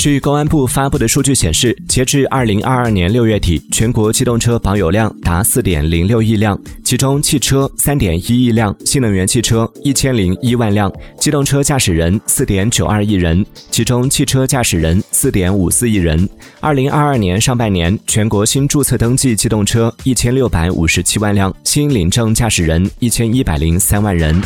据公安部发布的数据显示截至二零二二年六月底全国机动车保有量达四点零六亿辆其中汽车三点一亿辆新能源汽车一千零一万辆机动车驾驶人四点九二亿人其中汽车驾驶人四点五四亿人。二零二二年上半年全国新注册登记机动车一千六百五十七万辆新领证驾驶人一千一百零三万人。